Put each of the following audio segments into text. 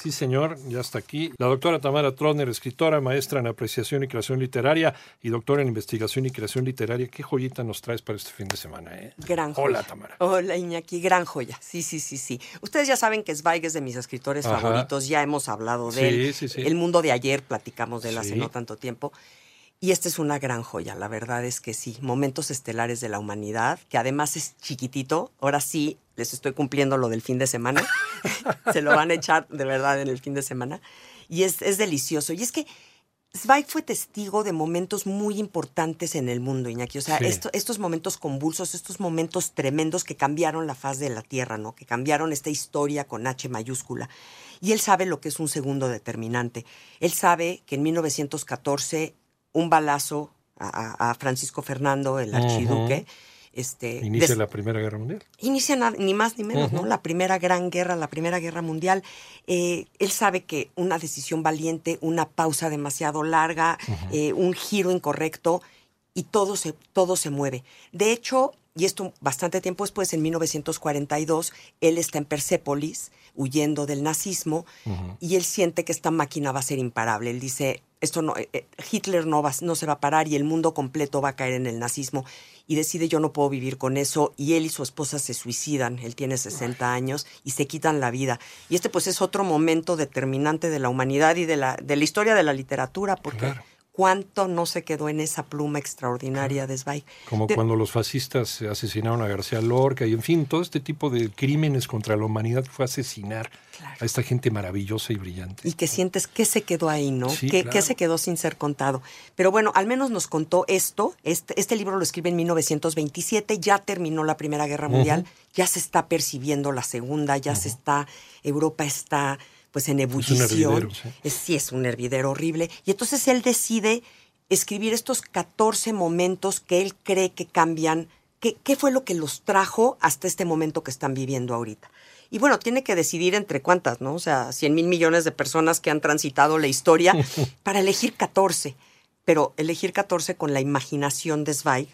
Sí, señor, ya está aquí. La doctora Tamara Trotner, escritora, maestra en apreciación y creación literaria y doctora en investigación y creación literaria. ¿Qué joyita nos traes para este fin de semana? Eh? Gran joya. Hola, Tamara. Hola, Iñaki, gran joya. Sí, sí, sí, sí. Ustedes ya saben que Zweig es de mis escritores Ajá. favoritos, ya hemos hablado de Sí, él. sí, sí. El mundo de ayer, platicamos de él hace no tanto tiempo. Y esta es una gran joya, la verdad es que sí. Momentos estelares de la humanidad, que además es chiquitito. Ahora sí, les estoy cumpliendo lo del fin de semana. Se lo van a echar de verdad en el fin de semana. Y es, es delicioso. Y es que Zweig fue testigo de momentos muy importantes en el mundo, Iñaki. O sea, Sí. esto- estos momentos convulsos, estos momentos tremendos que cambiaron la faz de la Tierra, ¿no? Que cambiaron esta historia con H mayúscula. Y él sabe lo que es un segundo determinante. Él sabe que en 1914 un balazo a, Francisco Fernando, el archiduque, este, Inicia des- la Primera Guerra Mundial. inicia na- ni más ni menos, ¿no? La primera gran guerra, la primera guerra mundial. Eh, él sabe que una decisión valiente, una pausa demasiado larga, eh, un giro incorrecto y todo se, todo se mueve. De hecho, y esto bastante tiempo después, en 1942, él está en Persépolis, huyendo del nazismo, y él siente que esta máquina va a ser imparable. Él dice, esto no, eh, eh, Hitler no, va, no se va a parar y el mundo completo va a caer en el nazismo. Y decide, yo no puedo vivir con eso. Y él y su esposa se suicidan. Él tiene 60 años y se quitan la vida. Y este pues es otro momento determinante de la humanidad y de la, de la historia de la literatura, porque Claro. Cuánto no se quedó en esa pluma extraordinaria de Zweig. Como De- cuando los fascistas asesinaron a García Lorca y, en fin, todo este tipo de crímenes contra la humanidad fue asesinar Claro. a esta gente maravillosa y brillante. y que sientes que se quedó ahí, ¿no? Sí, que, claro. que se quedó sin ser contado. Pero bueno, al menos nos contó esto. Este, este libro lo escribe en 1927, ya terminó la Primera Guerra Mundial, ya se está percibiendo la Segunda, ya se está, Europa está pues en ebullición. hervidero, sí. Es- sí, es un hervidero horrible. Y entonces él decide escribir estos 14 momentos que él cree que cambian. ¿Qué, ¿Qué fue lo que los trajo hasta este momento que están viviendo ahorita? Y bueno, tiene que decidir entre cuántas, ¿no? O sea, 100 mil millones de personas que han transitado la historia para elegir 14. Pero elegir 14 con la imaginación de Zweig.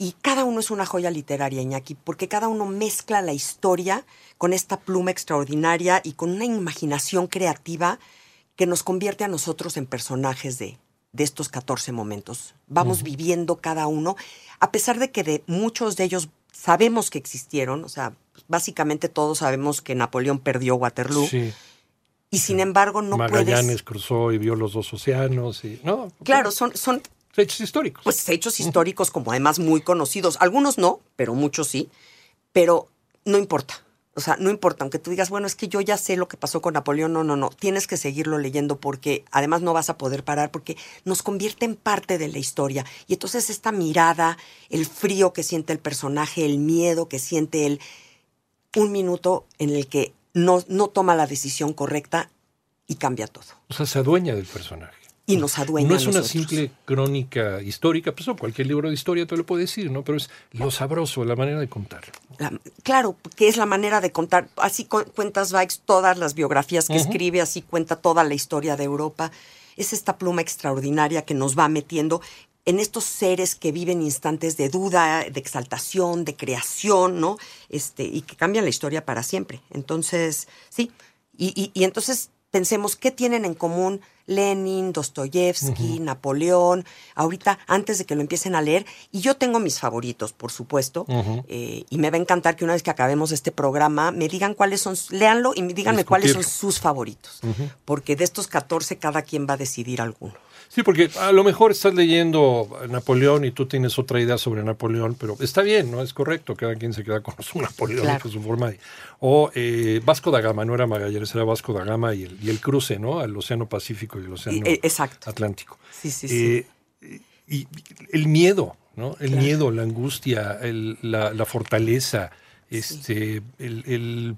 Y cada uno es una joya literaria, Iñaki, porque cada uno mezcla la historia con esta pluma extraordinaria y con una imaginación creativa que nos convierte a nosotros en personajes de, de estos 14 momentos. Vamos viviendo cada uno, a pesar de que de muchos de ellos sabemos que existieron, o sea, básicamente todos sabemos que Napoleón perdió Waterloo, Sí. y sin embargo no Magallanes puedes... cruzó y vio los dos océanos. Y, no, Claro, son, son hechos históricos. pues hechos históricos como además muy conocidos. Algunos no, pero muchos sí. Pero no importa. O sea, no importa, aunque tú digas, bueno, es que yo ya sé lo que pasó con Napoleón, no, no, no, tienes que seguirlo leyendo porque además no vas a poder parar porque nos convierte en parte de la historia. Y entonces esta mirada, el frío que siente el personaje, el miedo que siente él, un minuto en el que no, no toma la decisión correcta y cambia todo. o sea, se adueña del personaje. Y nos adueña No es una simple crónica histórica, pues cualquier libro de historia te lo puede decir, ¿no? Pero es lo sabroso, la manera de contar. La- claro, que es la manera de contar. Así cu- cuenta Zweig todas las biografías que escribe, así cuenta toda la historia de Europa. Es esta pluma extraordinaria que nos va metiendo en estos seres que viven instantes de duda, de exaltación, de creación, ¿no? Este, y que cambian la historia para siempre. Entonces, sí. Y, y- y entonces pensemos qué tienen en común Lenin, Dostoyevsky, Napoleón, ahorita antes de que lo empiecen a leer. Y yo tengo mis favoritos, por supuesto. Eh, y me va a encantar que una vez que acabemos este programa me digan cuáles son, léanlo y díganme cuáles son sus favoritos. Porque de estos 14 cada quien va a decidir alguno. Sí, porque a lo mejor estás leyendo Napoleón y tú tienes otra idea sobre Napoleón, pero está bien, ¿no? Es correcto, cada quien se queda con su Napoleón, Claro. con su forma de... O eh, Vasco da Gama, no era Magallanes, era Vasco da Gama y el, y el cruce, ¿no? Al Océano Pacífico y el Océano Y- eh, exacto. Atlántico. Sí, sí, sí. Eh, y el miedo, ¿no? El Claro. miedo, la angustia, el- la, la fortaleza, este, el, el,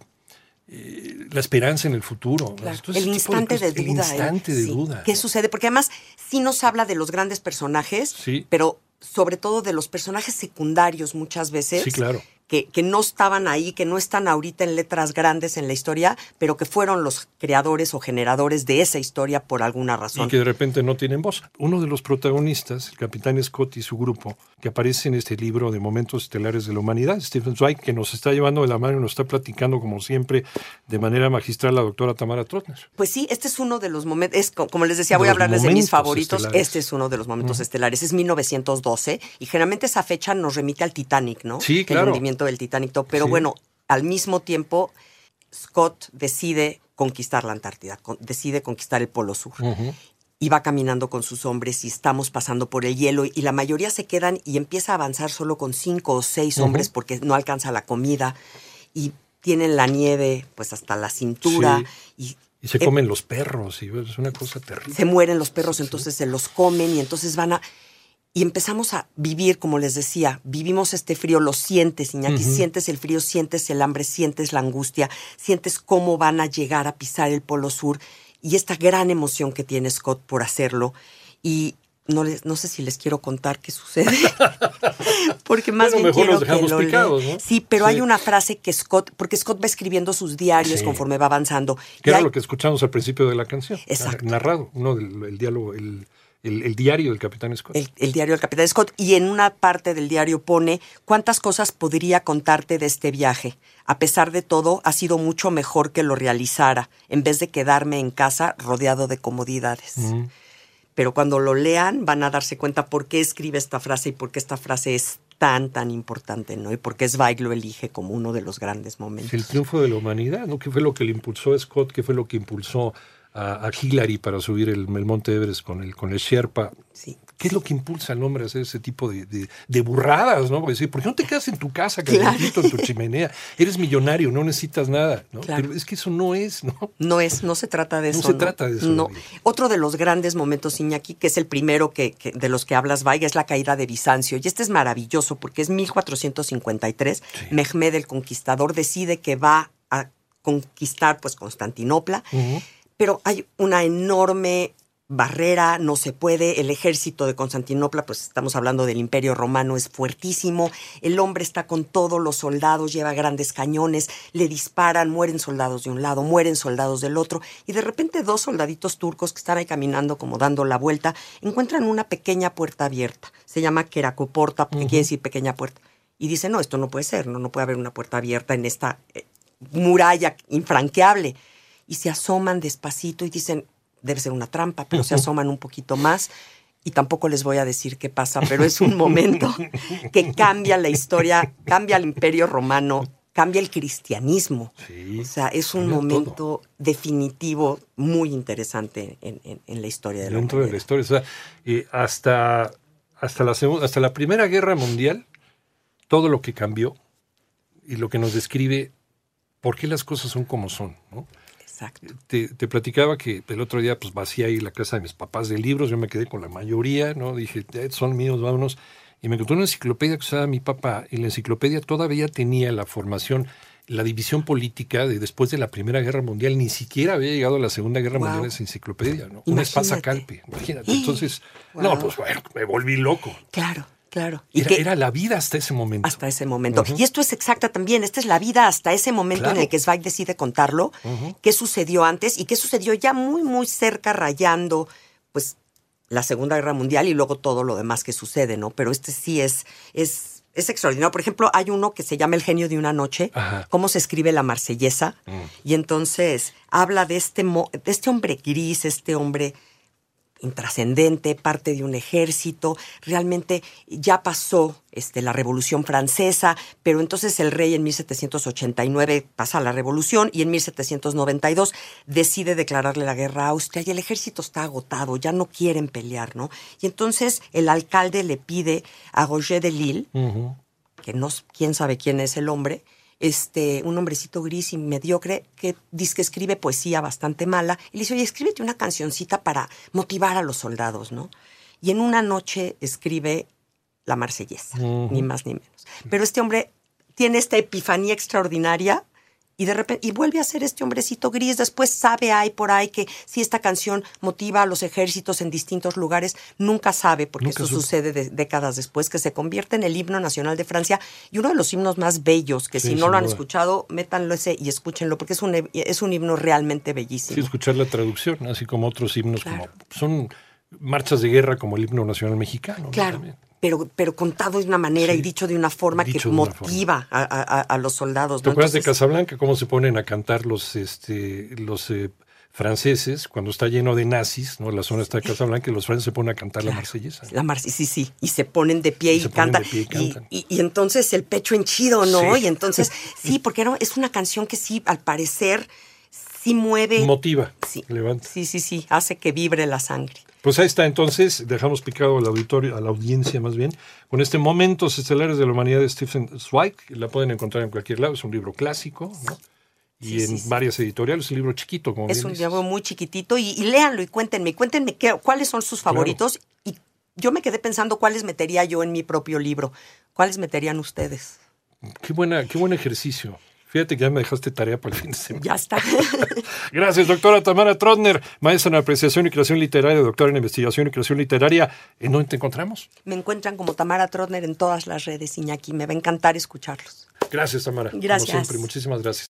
eh, la esperanza en el futuro. Claro, el instante de, cosas, duda. El ¿eh? instante de Sí. duda. ¿Qué sucede? Porque además sí nos habla de los grandes personajes, Sí. pero sobre todo de los personajes secundarios muchas veces. Sí, claro. Que, que, no estaban ahí, que no están ahorita en letras grandes en la historia, pero que fueron los creadores o generadores de esa historia por alguna razón. Y que de repente no tienen voz. Uno de los protagonistas, el capitán Scott y su grupo, que aparece en este libro de Momentos Estelares de la Humanidad, Stephen Zweig, que nos está llevando de la mano y nos está platicando, como siempre, de manera magistral la doctora Tamara Trotner. Pues sí, este es uno de los momentos, como les decía, voy a hablarles de mis favoritos. Este es uno de los momentos estelares, es 1912, y generalmente esa fecha nos remite al Titanic, ¿no? Sí, claro. El hundimiento del Titanic. Pero bueno, al mismo tiempo, Scott decide conquistar la Antártida, decide conquistar el Polo Sur. Y va caminando con sus hombres y estamos pasando por el hielo y la mayoría se quedan y empieza a avanzar solo con cinco o seis hombres porque no alcanza la comida y tienen la nieve pues hasta la cintura y y se comen los perros, y es una cosa terrible. Se mueren los perros, entonces se los comen y entonces van a y empezamos a vivir, como les decía, vivimos este frío, lo sientes, Iñaki, sientes el frío, sientes el hambre, sientes la angustia, sientes cómo van a llegar a pisar el Polo Sur y esta gran emoción que tiene Scott por hacerlo. Y no, les, no sé si les quiero contar qué sucede, porque más bien quiero que lo Sí, pero hay una frase que Scott, porque Scott va escribiendo sus diarios conforme va avanzando. Que era lo que escuchamos al principio de la canción. Exacto. Narrado, uno del el diálogo, el el, diario del Capitán Scott. El, diario del Capitán Scott. Y en una parte del diario pone cuántas cosas podría contarte de este viaje. A pesar de todo, ha sido mucho mejor que lo realizara, en vez de quedarme en casa rodeado de comodidades. Pero cuando lo lean van a darse cuenta por qué escribe esta frase y por qué esta frase es tan, tan importante, ¿no? Y por qué Zweig lo elige como uno de los grandes momentos. El triunfo de la humanidad, ¿no? ¿Qué fue lo que le impulsó a Scott? ¿Qué fue lo que impulsó a, Hillary para subir el, Monte Everest con el, con el Sherpa. Sí. ¿Qué es lo que impulsa al hombre a hacer ese tipo de, de, burradas? ¿no? Decir, ¿Por qué no te quedas en tu casa, calentito, en tu chimenea? Eres millonario, no necesitas nada. ¿no? Pero es que eso no es, ¿no? No es, no se trata de eso. No se trata de eso. No. Otro de los grandes momentos, Iñaki, que es el primero que, de los que hablas, Vaya, es la caída de Bizancio. Y este es maravilloso porque es 1453. Mehmed el Conquistador decide que va a conquistar pues Constantinopla pero hay una enorme barrera, no se puede, el ejército de Constantinopla, pues estamos hablando del imperio romano, es fuertísimo, el hombre está con todos los soldados, lleva grandes cañones, le disparan, mueren soldados de un lado, mueren soldados del otro, y de repente dos soldaditos turcos que están ahí caminando como dando la vuelta, encuentran una pequeña puerta abierta, se llama Kerakoporta, que quiere decir pequeña puerta, y dicen, no, esto no puede ser, no, no puede haber una puerta abierta en esta eh, muralla infranqueable y se asoman despacito y dicen, debe ser una trampa, pero se asoman un poquito más y tampoco les voy a decir qué pasa, pero es un momento que cambia la historia, cambia el imperio romano, cambia el cristianismo. o sea, es un momento definitivo muy interesante en, la historia de la Dentro de la historia, o sea, hasta, hasta, la hasta la Primera Guerra Mundial, todo lo que cambió y lo que nos describe por qué las cosas son como son, ¿no? Te, platicaba que el otro día pues vacía ahí la casa de mis papás de libros, yo me quedé con la mayoría, ¿no? Dije, son míos, vámonos. Y me encontré una enciclopedia que usaba mi papá, y la enciclopedia todavía tenía la formación, la división política de después de la Primera Guerra Mundial, ni siquiera había llegado a la Segunda Guerra Mundial esa enciclopedia, ¿no? Una espasa calpe, imagínate. Entonces, no, pues bueno, me volví loco. Claro. Claro. Y era, era, la vida hasta ese momento. Hasta ese momento. Y esto es exacta también. Esta es la vida hasta ese momento en el que Zweig decide contarlo. Qué sucedió antes y qué sucedió ya muy, muy cerca, rayando, pues, la Segunda Guerra Mundial y luego todo lo demás que sucede, ¿no? Pero este sí es, es, es extraordinario. Por ejemplo, hay uno que se llama El genio de una noche, cómo se escribe la marsellesa. Mm. Y entonces habla de este, de este hombre gris, este hombre intrascendente, parte de un ejército, realmente ya pasó este, la Revolución Francesa, pero entonces el rey en 1789 pasa la revolución y en 1792 decide declararle la guerra a Austria y el ejército está agotado, ya no quieren pelear, ¿no? Y entonces el alcalde le pide a Roger de Lille, que no, quién sabe quién es el hombre, este, un hombrecito gris y mediocre que dice que escribe poesía bastante mala. Y le dice, oye, escríbete una cancioncita para motivar a los soldados, ¿no? Y en una noche escribe La Marsellesa, ni más ni menos. Pero este hombre tiene esta epifanía extraordinaria y de repente y vuelve a ser este hombrecito gris. Después sabe hay por ahí que si esta canción motiva a los ejércitos en distintos lugares, nunca sabe porque Nunca eso sucede de- décadas después que se convierte en el himno nacional de Francia y uno de los himnos más bellos que Sí, si no lo han duda. escuchado métanlo ese y escúchenlo porque es un es un himno realmente bellísimo. Sí, escuchar la traducción, así como otros himnos, Claro. como son marchas de guerra como el himno nacional mexicano. ¿no? Claro. Pero, pero contado de una manera Sí. y dicho de una forma que motiva a, a- a los soldados. ¿Te ¿no? acuerdas de Casablanca? ¿Cómo se ponen a cantar los, este, los eh, franceses cuando está lleno de nazis? ¿no? La zona está de Casablanca y los franceses se ponen a cantar la marsellesa. La mar sí, sí. Y se ponen de pie Y cantan. pie y entonces el pecho henchido, ¿no? Sí. Y entonces, sí, porque era- es una canción que sí, al parecer, sí mueve. Motiva, sí, levanta. sí, sí, sí, hace que vibre la sangre. Pues ahí está, entonces, dejamos picado al auditorio, a la audiencia más bien, con este Momentos Estelares de la Humanidad de Stephen Zweig. La pueden encontrar en cualquier lado, es un libro clásico, ¿no? Y Sí, en sí, sí. varias editoriales, es un libro chiquito, como Es bien un dices. libro muy chiquitito y, y léanlo y cuéntenme, cuéntenme qué, cuáles son sus favoritos. Y yo me quedé pensando cuáles metería yo en mi propio libro. ¿Cuáles meterían ustedes? Qué, buena, qué buen ejercicio. Fíjate que ya me dejaste tarea para el fin de semana. Ya está. Gracias, doctora Tamara Trotner, maestra en apreciación y creación literaria, doctora en investigación y creación literaria. ¿En dónde te encontramos? me encuentran como Tamara Trotner en todas las redes, Iñaki. Me va a encantar escucharlos. Gracias, Tamara. Gracias. Como siempre, muchísimas gracias.